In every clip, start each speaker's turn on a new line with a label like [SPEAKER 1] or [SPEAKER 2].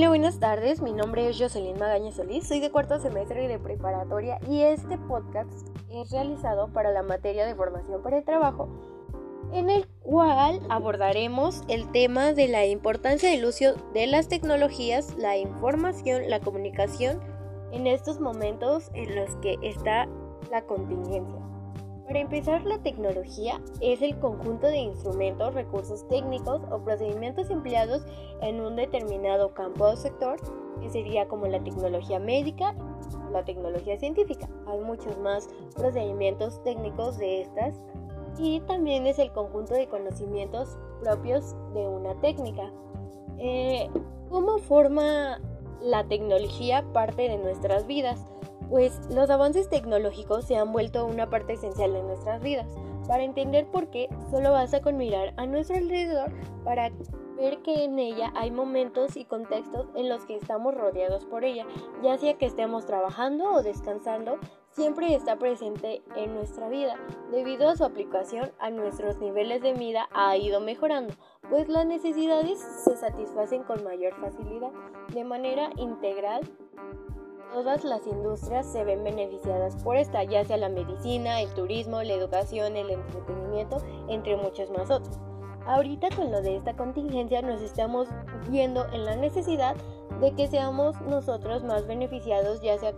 [SPEAKER 1] Hola, buenas tardes. Mi nombre es Jocelyn Magaña Solís. Soy de cuarto semestre de preparatoria y este podcast es realizado para la materia de formación para el trabajo, en el cual abordaremos el tema de la importancia del uso de las tecnologías, la información, la comunicación en estos momentos en los que está la contingencia. Para empezar, la tecnología es el conjunto de instrumentos, recursos técnicos o procedimientos empleados en un determinado campo o sector, que sería como la tecnología médica la tecnología científica. Hay muchos más procedimientos técnicos de estas y también es el conjunto de conocimientos propios de una técnica. Eh, ¿Cómo forma la tecnología parte de nuestras vidas? Pues los avances tecnológicos se han vuelto una parte esencial de nuestras vidas. Para entender por qué, solo basta con mirar a nuestro alrededor para ver que en ella hay momentos y contextos en los que estamos rodeados por ella, ya sea que estemos trabajando o descansando, siempre está presente en nuestra vida. Debido a su aplicación a nuestros niveles de vida ha ido mejorando, pues las necesidades se satisfacen con mayor facilidad, de manera integral Todas las industrias se ven beneficiadas por esta, ya sea la medicina, el turismo, la educación, el entretenimiento, entre muchos más otros. Ahorita con lo de esta contingencia nos estamos viendo en la necesidad de que seamos nosotros más beneficiados, ya sea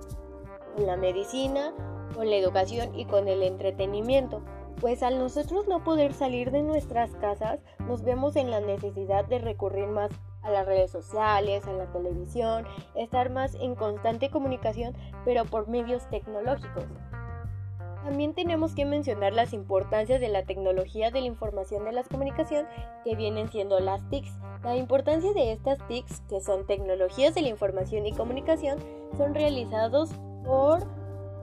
[SPEAKER 1] con la medicina, con la educación y con el entretenimiento. Pues al nosotros no poder salir de nuestras casas, nos vemos en la necesidad de recurrir más a las redes sociales, a la televisión, estar más en constante comunicación, pero por medios tecnológicos. También tenemos que mencionar las importancias de la tecnología de la información de la comunicación que vienen siendo las TICs. La importancia de estas TICs, que son tecnologías de la información y comunicación, son realizados por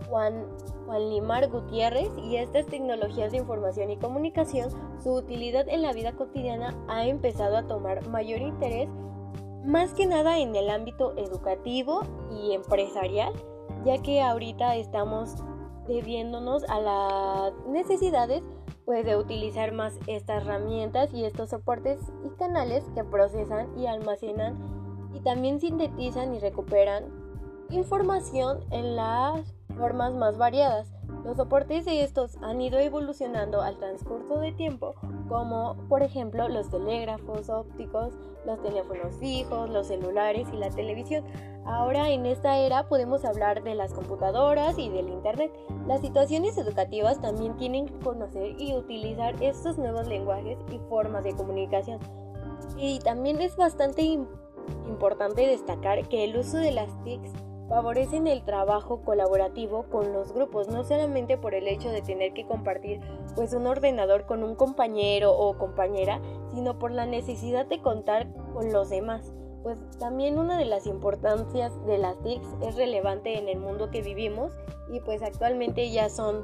[SPEAKER 1] Juan, Juan Limar Gutiérrez y estas tecnologías de información y comunicación, su utilidad en la vida cotidiana ha empezado a tomar mayor interés más que nada en el ámbito educativo y empresarial, ya que ahorita estamos debiéndonos a las necesidades pues de utilizar más estas herramientas y estos soportes y canales que procesan y almacenan y también sintetizan y recuperan información en las formas más variadas. Los soportes de estos han ido evolucionando al transcurso de tiempo, como por ejemplo los telégrafos ópticos, los teléfonos fijos, los celulares y la televisión. Ahora en esta era podemos hablar de las computadoras y del Internet. Las situaciones educativas también tienen que conocer y utilizar estos nuevos lenguajes y formas de comunicación. Y también es bastante importante destacar que el uso de las TICs favorecen el trabajo colaborativo con los grupos, no solamente por el hecho de tener que compartir pues un ordenador con un compañero o compañera, sino por la necesidad de contar con los demás. Pues también una de las importancias de las TICs es relevante en el mundo que vivimos y pues actualmente ya son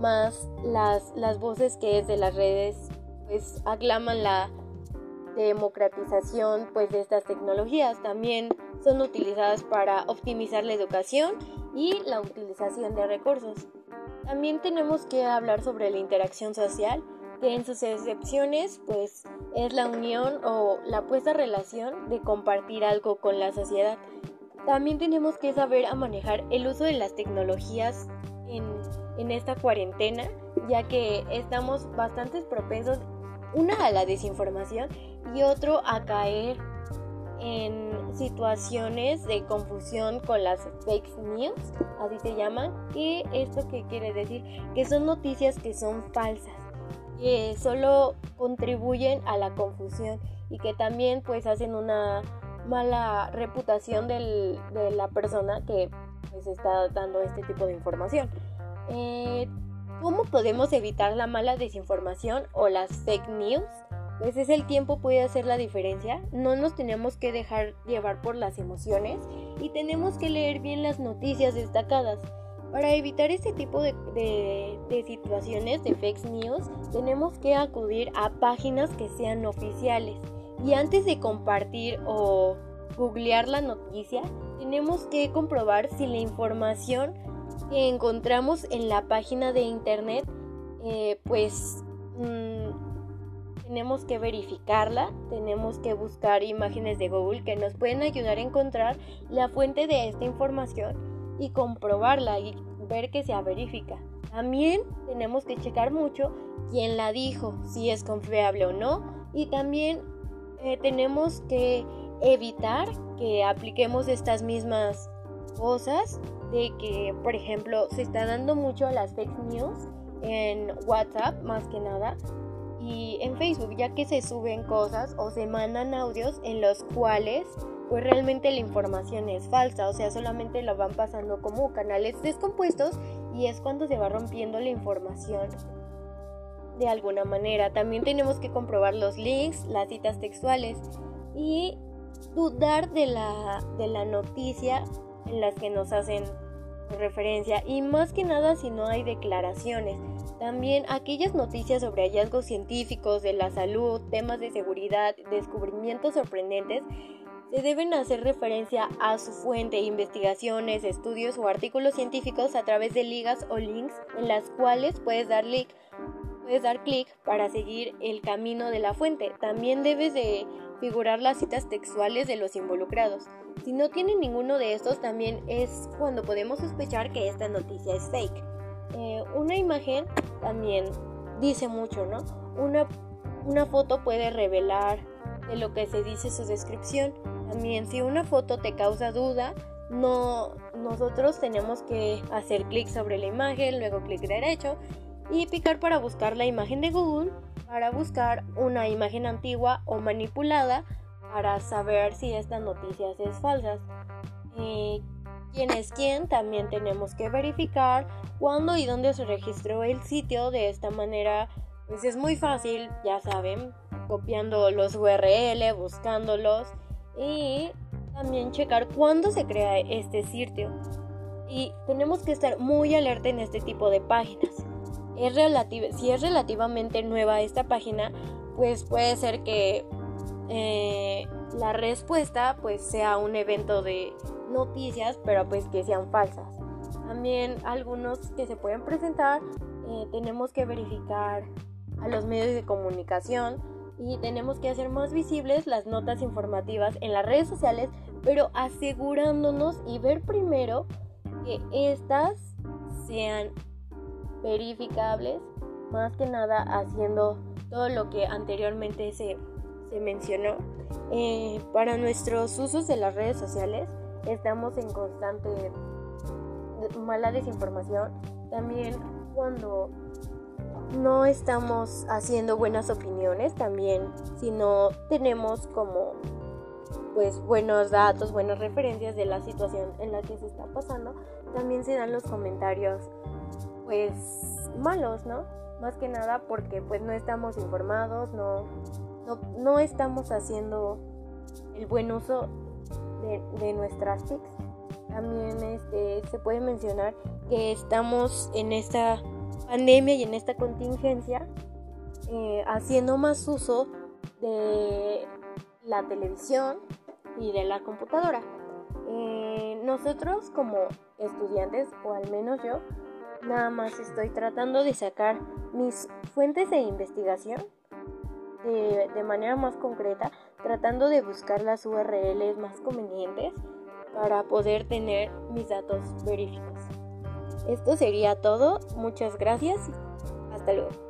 [SPEAKER 1] más las, las voces que es de las redes pues aclaman la democratización pues de estas tecnologías. También son utilizadas para optimizar la educación y la utilización de recursos. También tenemos que hablar sobre la interacción social, que en sus excepciones pues es la unión o la puesta relación de compartir algo con la sociedad. También tenemos que saber a manejar el uso de las tecnologías en, en esta cuarentena, ya que estamos bastante propensos una a la desinformación y otro a caer en situaciones de confusión con las fake news, así se llaman. ¿Y esto qué quiere decir? Que son noticias que son falsas, que solo contribuyen a la confusión y que también pues hacen una mala reputación de la persona que pues está dando este tipo de información. Eh, ¿Cómo podemos evitar la mala desinformación o las fake news? Pues es el tiempo puede hacer la diferencia. No nos tenemos que dejar llevar por las emociones y tenemos que leer bien las noticias destacadas. Para evitar este tipo de, de, situaciones de fake news, tenemos que acudir a páginas que sean oficiales. Y antes de compartir o googlear la noticia, tenemos que comprobar si la información que encontramos en la página de internet, eh, pues mm, tenemos que verificarla, tenemos que buscar imágenes de Google que nos pueden ayudar a encontrar la fuente de esta información y comprobarla y ver que sea verifica. También tenemos que checar mucho quién la dijo, si es confiable o no. Y también eh, tenemos que evitar que apliquemos estas mismas cosas de que, por ejemplo, se está dando mucho las fake news en WhatsApp más que nada y en Facebook, ya que se suben cosas o se mandan audios en los cuales pues realmente la información es falsa, o sea, solamente lo van pasando como canales descompuestos y es cuando se va rompiendo la información de alguna manera. También tenemos que comprobar los links, las citas textuales y dudar de la, de la noticia en las que nos hacen referencia y más que nada si no hay declaraciones. También aquellas noticias sobre hallazgos científicos de la salud, temas de seguridad, descubrimientos sorprendentes, se deben hacer referencia a su fuente, investigaciones, estudios o artículos científicos a través de ligas o links en las cuales puedes dar clic puedes dar clic para seguir el camino de la fuente. También debes de figurar las citas textuales de los involucrados. Si no tienen ninguno de estos, también es cuando podemos sospechar que esta noticia es fake. Eh, una imagen también dice mucho, ¿no? Una, una foto puede revelar de lo que se dice su descripción. También si una foto te causa duda, no, nosotros tenemos que hacer clic sobre la imagen, luego clic derecho y picar para buscar la imagen de Google, para buscar una imagen antigua o manipulada para saber si esta noticia es falsa. Eh, quién es quién, también tenemos que verificar cuándo y dónde se registró el sitio. De esta manera, pues es muy fácil, ya saben, copiando los URL, buscándolos y también checar cuándo se crea este sitio. Y tenemos que estar muy alerta en este tipo de páginas. Es si es relativamente nueva esta página, pues puede ser que eh, la respuesta pues sea un evento de noticias, pero pues que sean falsas. También algunos que se pueden presentar, eh, tenemos que verificar a los medios de comunicación y tenemos que hacer más visibles las notas informativas en las redes sociales, pero asegurándonos y ver primero que estas sean verificables, más que nada haciendo todo lo que anteriormente se, se mencionó. Eh, para nuestros usos de las redes sociales estamos en constante mala desinformación. También cuando no estamos haciendo buenas opiniones, también si no tenemos como pues buenos datos, buenas referencias de la situación en la que se está pasando, también se dan los comentarios pues malos, ¿no? Más que nada porque pues no estamos informados, no, no, estamos haciendo el buen uso de, nuestras TICs. También este, se puede mencionar que estamos en esta pandemia y en esta contingencia eh, haciendo más uso de la televisión y de la computadora. Eh, nosotros como estudiantes, o al menos yo, nada más estoy tratando de sacar mis fuentes de investigación de, de, manera más concreta, tratando de buscar las URLs más convenientes para poder tener mis datos verificados. Esto sería todo, muchas gracias, hasta luego.